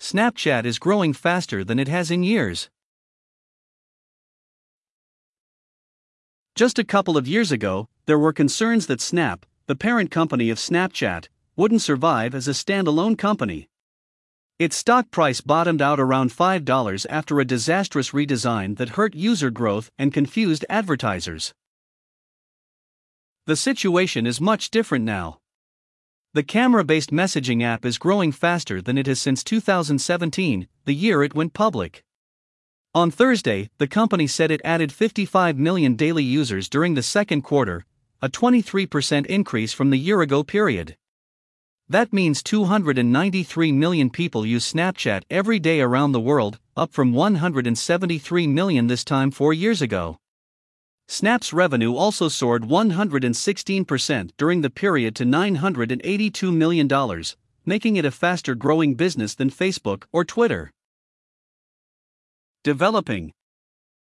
Snapchat is growing faster than it has in years. Just a couple of years ago, there were concerns that Snap, the parent company of Snapchat, wouldn't survive as a standalone company. Its stock price bottomed out around $5 after a disastrous redesign that hurt user growth and confused advertisers. The situation is much different now. The camera based messaging app is growing faster than it has since 2017, the year it went public. On Thursday, the company said it added 55 million daily users during the second quarter, a 23% increase from the year ago period. That means 293 million people use Snapchat every day around the world, up from 173 million this time four years ago. Snap's revenue also soared 116% during the period to $982 million, making it a faster growing business than Facebook or Twitter. Developing